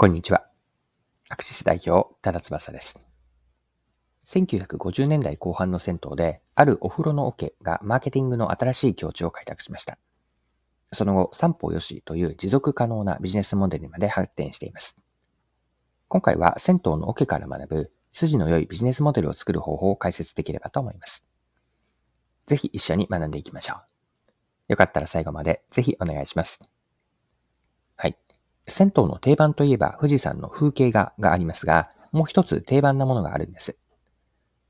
こんにちは。アクシス代表、多田翼です。1950年代後半の銭湯で、あるお風呂の桶がマーケティングの新しい境地を開拓しました。その後、三方よしという持続可能なビジネスモデルにまで発展しています。今回は銭湯の桶から学ぶ筋の良いビジネスモデルを作る方法を解説できればと思います。ぜひ一緒に学んでいきましょう。よかったら最後までぜひお願いします。銭湯の定番といえば富士山の風景画がありますが、もう一つ定番なものがあるんです。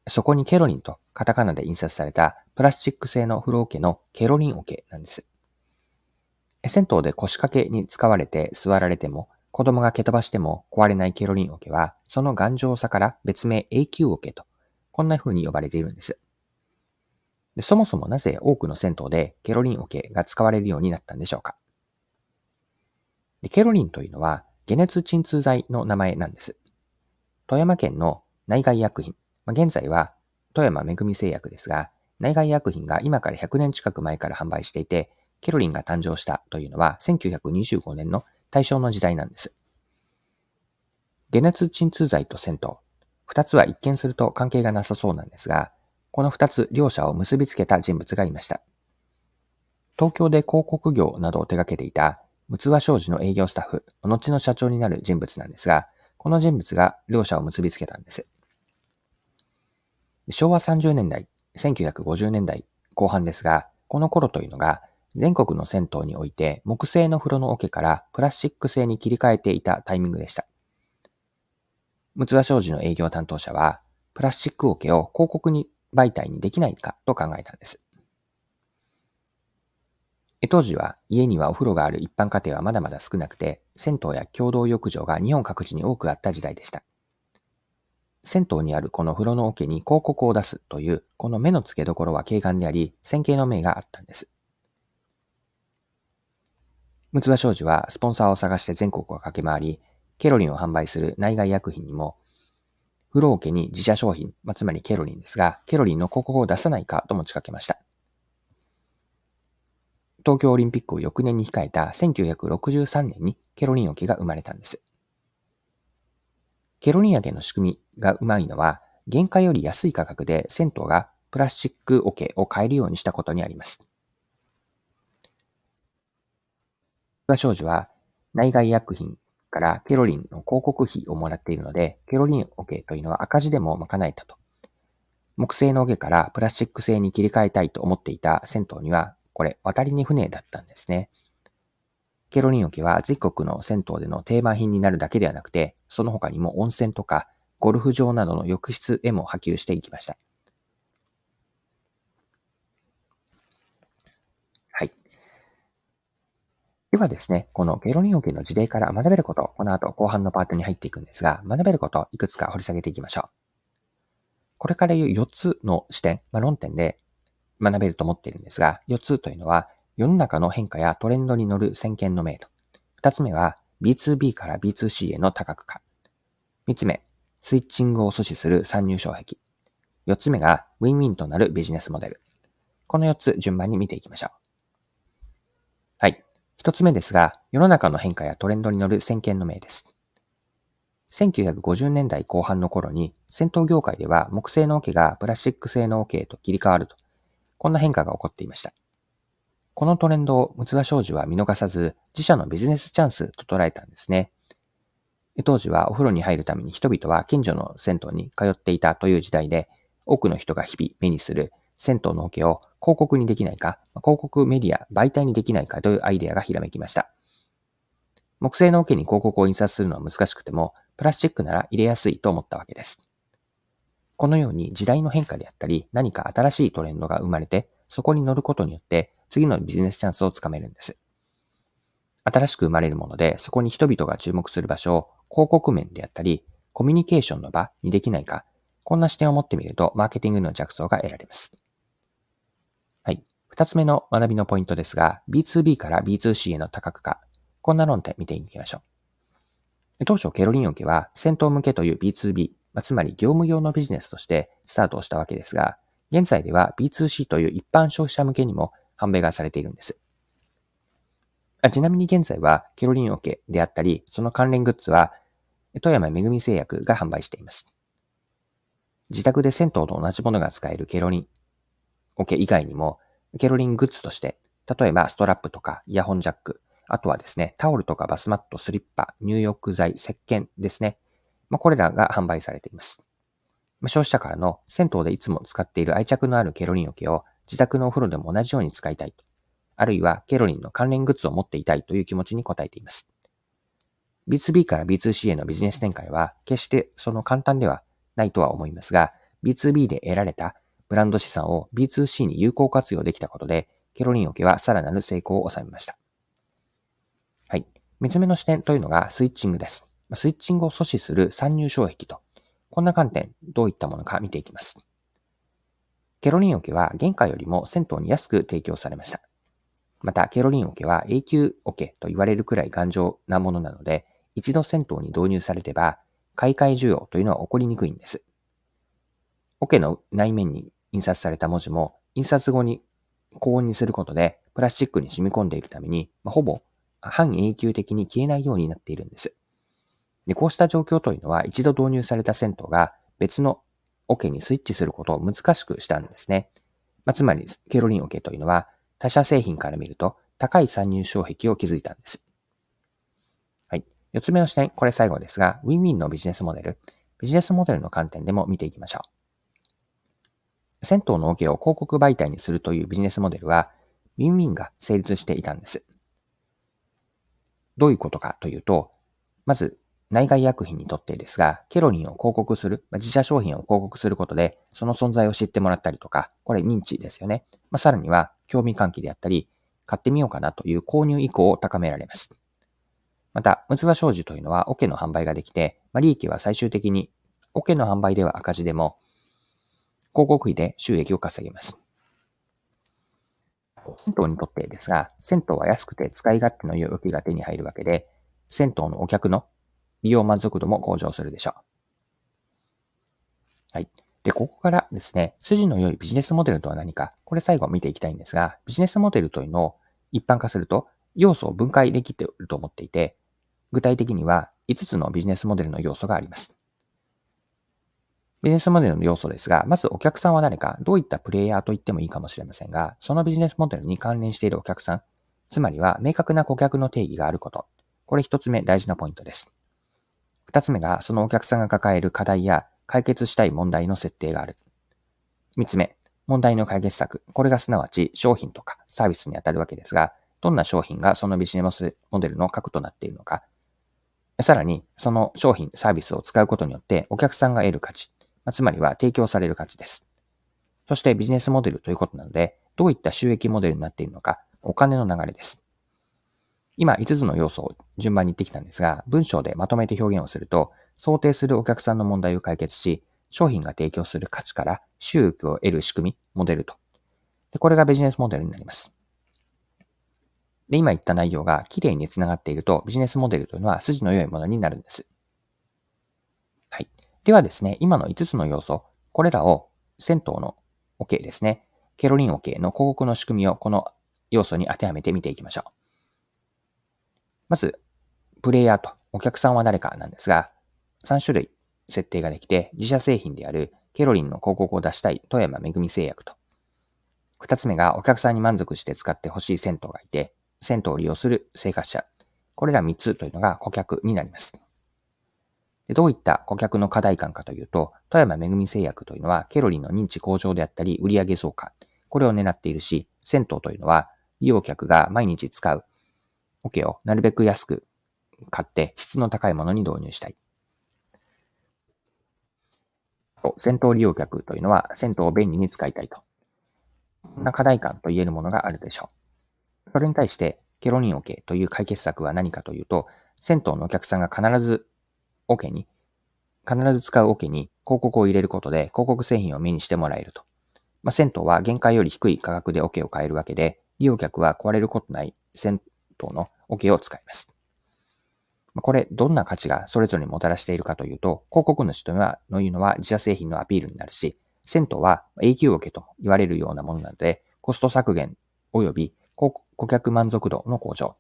そこにケロリンとカタカナで印刷されたプラスチック製の風呂桶のケロリン桶なんです。銭湯で腰掛けに使われて座られても、子供が蹴飛ばしても壊れないケロリン桶は、その頑丈さから別名永久桶と、こんな風に呼ばれているんです。でそもそもなぜ多くの銭湯でケロリン桶が使われるようになったんでしょうか？でケロリンというのは解熱鎮痛剤の名前なんです。富山県の内外薬品、ま、現在は富山恵製薬ですが、内外薬品が今から100年近く前から販売していて、ケロリンが誕生したというのは1925年の大正の時代なんです。解熱鎮痛剤と銭湯、二つは一見すると関係がなさそうなんですが、この二つ両者を結びつけた人物がいました。東京で広告業などを手掛けていた、ムツワ商事の営業スタッフ、後の社長になる人物なんですが、この人物が両者を結びつけたんです。昭和30年代、1950年代後半ですが、この頃というのが、全国の銭湯において木製の風呂の桶からプラスチック製に切り替えていたタイミングでした。ムツワ商事の営業担当者は、プラスチック桶を広告に媒体にできないかと考えたんです。当時は家にはお風呂がある一般家庭はまだまだ少なくて、銭湯や共同浴場が日本各地に多くあった時代でした。銭湯にあるこの風呂の桶に広告を出すという、この目の付けどころは景観であり、線形の目があったんです。ムツバ商事はスポンサーを探して全国を駆け回り、ケロリンを販売する内外薬品にも、風呂桶に自社商品、まあ、つまりケロリンですが、ケロリンの広告を出さないかと持ちかけました。東京オリンピックを翌年に控えた1963年にケロリン桶が生まれたんです。ケロリン桶の仕組みがうまいのは、原価より安い価格で銭湯がプラスチック桶を買えるようにしたことにあります。少女は内外薬品からケロリンの広告費をもらっているので、ケロリン桶というのは赤字でも賄えたと。木製の桶からプラスチック製に切り替えたいと思っていた銭湯には、これ渡りに船だったんですね。ケロリン桶は全国の銭湯での定番品になるだけではなくて、その他にも温泉とかゴルフ場などの浴室へも波及していきました。はいではですね、このケロリン桶の事例から学べること、この後後半のパートに入っていくんですが、学べること、いくつか掘り下げていきましょう。これから言う4つの視点、まあ、論点で学べると思っているんですが、4つというのは、世の中の変化やトレンドに乗る先見の明と。2つ目は、B2B から B2C への多角化。3つ目、スイッチングを阻止する参入障壁。4つ目が、ウィンウィンとなるビジネスモデル。この4つ順番に見ていきましょう。はい一つ目ですが、世の中の変化やトレンドに乗る先見の明です。1950年代後半の頃に、戦闘業界では木製の桶がプラスチック製の桶へと切り替わると、こんな変化が起こっていました。このトレンドをムツガ商事は見逃さず、自社のビジネスチャンスと捉えたんですね。当時はお風呂に入るために人々は近所の銭湯に通っていたという時代で、多くの人が日々目にする銭湯の桶を広告にできないか、広告メディア、媒体にできないかというアイデアがひらめきました。木製の桶に広告を印刷するのは難しくても、プラスチックなら入れやすいと思ったわけです。このように時代の変化であったり、何か新しいトレンドが生まれて、そこに乗ることによって次のビジネスチャンスをつかめるんです。新しく生まれるもので、そこに人々が注目する場所を広告面であったり、コミュニケーションの場にできないか、こんな視点を持ってみると、マーケティングの着想が得られます。はい二つ目の学びのポイントですが、B2B から B2C への多角化。こんな論点見ていきましょう。当初、ケロリン桶は戦闘向けという B2B、まあ、つまり業務用のビジネスとしてスタートをしたわけですが、現在では B2C という一般消費者向けにも販売がされているんです。あちなみに現在はケロリン桶であったり、その関連グッズは富山恵製薬が販売しています。自宅で銭湯と同じものが使えるケロリン、オケ以外にも、ケロリングッズとして、例えばストラップとかイヤホンジャック、あとはですね、タオルとかバスマット、スリッパ、入浴剤、石鹸ですね。まあ、これらが販売されています。まあ消費者からの銭湯でいつも使っている愛着のあるケロリン桶を自宅のお風呂でも同じように使いたい。あるいはケロリンの関連グッズを持っていたいという気持ちに応えています。B2B から B2C へのビジネス展開は決してその簡単ではないとは思いますが、B2B で得られたブランド資産を B2C に有効活用できたことで、ケロリン桶はさらなる成功を収めました。はい。三つ目の視点というのがスイッチングです。スイッチングを阻止する参入障壁と、こんな観点、どういったものか見ていきます。ケロリン桶は原価よりも銭湯に安く提供されました。また、ケロリン桶は永久桶と言われるくらい頑丈なものなので、一度銭湯に導入されれば、買い替え需要というのは起こりにくいんです。桶の内面に印刷された文字も、印刷後に高温にすることで、プラスチックに染み込んでいるために、ま、ほぼ半永久的に消えないようになっているんです。でこうした状況というのは、一度導入された銭湯が別の桶にスイッチすることを難しくしたんですね。まあ、つまり、ケロリン桶というのは、他社製品から見ると高い参入障壁を築いたんです。はい。四つ目の視点、これ最後ですが、ウィンウィンのビジネスモデル、ビジネスモデルの観点でも見ていきましょう。銭湯の桶を広告媒体にするというビジネスモデルは、ウィンウィンが成立していたんです。どういうことかというと、まず、内外薬品にとってですが、ケロリンを広告する、まあ、自社商品を広告することで、その存在を知ってもらったりとか、これ認知ですよね。まあ、さらには、興味喚起であったり、買ってみようかなという購入意向を高められます。また、ムツバ商事というのは、オケの販売ができて、まあ、利益は最終的に、オケの販売では赤字でも、広告費で収益を稼げます。銭湯にとってですが、銭湯は安くて使い勝手の良い桶が手に入るわけで、銭湯のお客の利用満足度も向上するでしょう。はい。で、ここからですね、筋の良いビジネスモデルとは何か、これ最後見ていきたいんですが、ビジネスモデルというのを一般化すると、要素を分解できていると思っていて、具体的には5つのビジネスモデルの要素があります。ビジネスモデルの要素ですが、まずお客さんは誰か、どういったプレイヤーと言ってもいいかもしれませんが、そのビジネスモデルに関連しているお客さん、つまりは明確な顧客の定義があること。これ一つ目大事なポイントです。二つ目が、そのお客さんが抱える課題や解決したい問題の設定がある。三つ目、問題の解決策。これがすなわち商品とかサービスにあたるわけですが、どんな商品がそのビジネスモデルの核となっているのか。さらに、その商品、サービスを使うことによってお客さんが得る価値、つまりは提供される価値です。そしてビジネスモデルということなので、どういった収益モデルになっているのか、お金の流れです。今5つの要素を順番に言ってきたんですが、文章でまとめて表現をすると、想定するお客さんの問題を解決し、商品が提供する価値から収益を得る仕組み、モデルと。でこれがビジネスモデルになります。で、今言った内容が綺麗に繋がっていると、ビジネスモデルというのは筋の良いものになるんです。はい。ではですね、今の5つの要素、これらを銭湯の OK ですね。ケロリン OK の広告の仕組みをこの要素に当てはめて見ていきましょう。まず、プレイヤーとお客さんは誰かなんですが、3種類設定ができて、自社製品であるケロリンの広告を出したい富山恵製薬と、2つ目がお客さんに満足して使ってほしい銭湯がいて、銭湯を利用する生活者。これら3つというのが顧客になります。どういった顧客の課題感かというと、富山恵製薬というのはケロリンの認知向上であったり、売上増加。これを狙っているし、銭湯というのは利用客が毎日使う桶をなるべく安く買って質の高いものに導入したい。銭湯利用客というのは銭湯を便利に使いたいと。こんな課題感と言えるものがあるでしょう。それに対してケロニン桶という解決策は何かというと、銭湯のお客さんが必ず桶に、必ず使う桶に広告を入れることで広告製品を目にしてもらえると。まあ、銭湯は限界より低い価格で桶を買えるわけで、利用客は壊れることない等の桶を使います。これ、どんな価値がそれぞれにもたらしているかというと、広告主というのは自社製品のアピールになるし、銭湯は永久桶と言われるようなものなので、コスト削減及び顧客満足度の向上。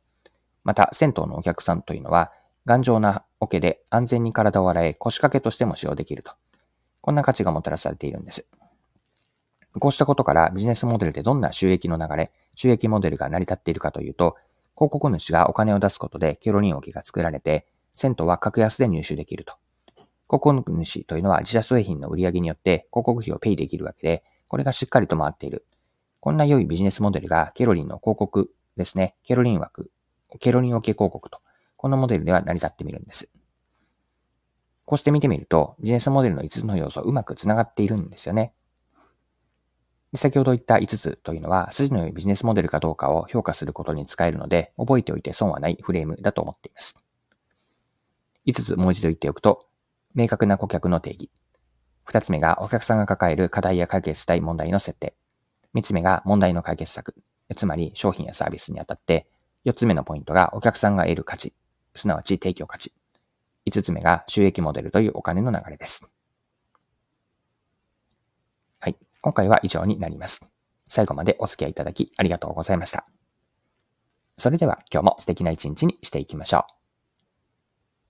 また、銭湯のお客さんというのは、頑丈な桶で安全に体を洗え腰掛けとしても使用できると。こんな価値がもたらされているんです。こうしたことからビジネスモデルでどんな収益の流れ、収益モデルが成り立っているかというと、広告主がお金を出すことでケロリン桶が作られて、銭湯は格安で入手できると。広告主というのは自社製品の売り上げによって広告費をペイできるわけで、これがしっかりと回っている。こんな良いビジネスモデルがケロリンの広告ですね。ケロリン枠、ケロリン桶広告と、このモデルでは成り立ってみるんです。こうして見てみると、ビジネスモデルの5つの要素うまく繋がっているんですよね。先ほど言った5つというのは、筋の良いビジネスモデルかどうかを評価することに使えるので、覚えておいて損はないフレームだと思っています。5つもう一度言っておくと、明確な顧客の定義。2つ目がお客さんが抱える課題や解決したい問題の設定。3つ目が問題の解決策。つまり商品やサービスにあたって、4つ目のポイントがお客さんが得る価値。すなわち提供価値。5つ目が収益モデルというお金の流れです。はい。今回は以上になります。最後までお付き合いいただきありがとうございました。それでは今日も素敵な一日にしていきましょう。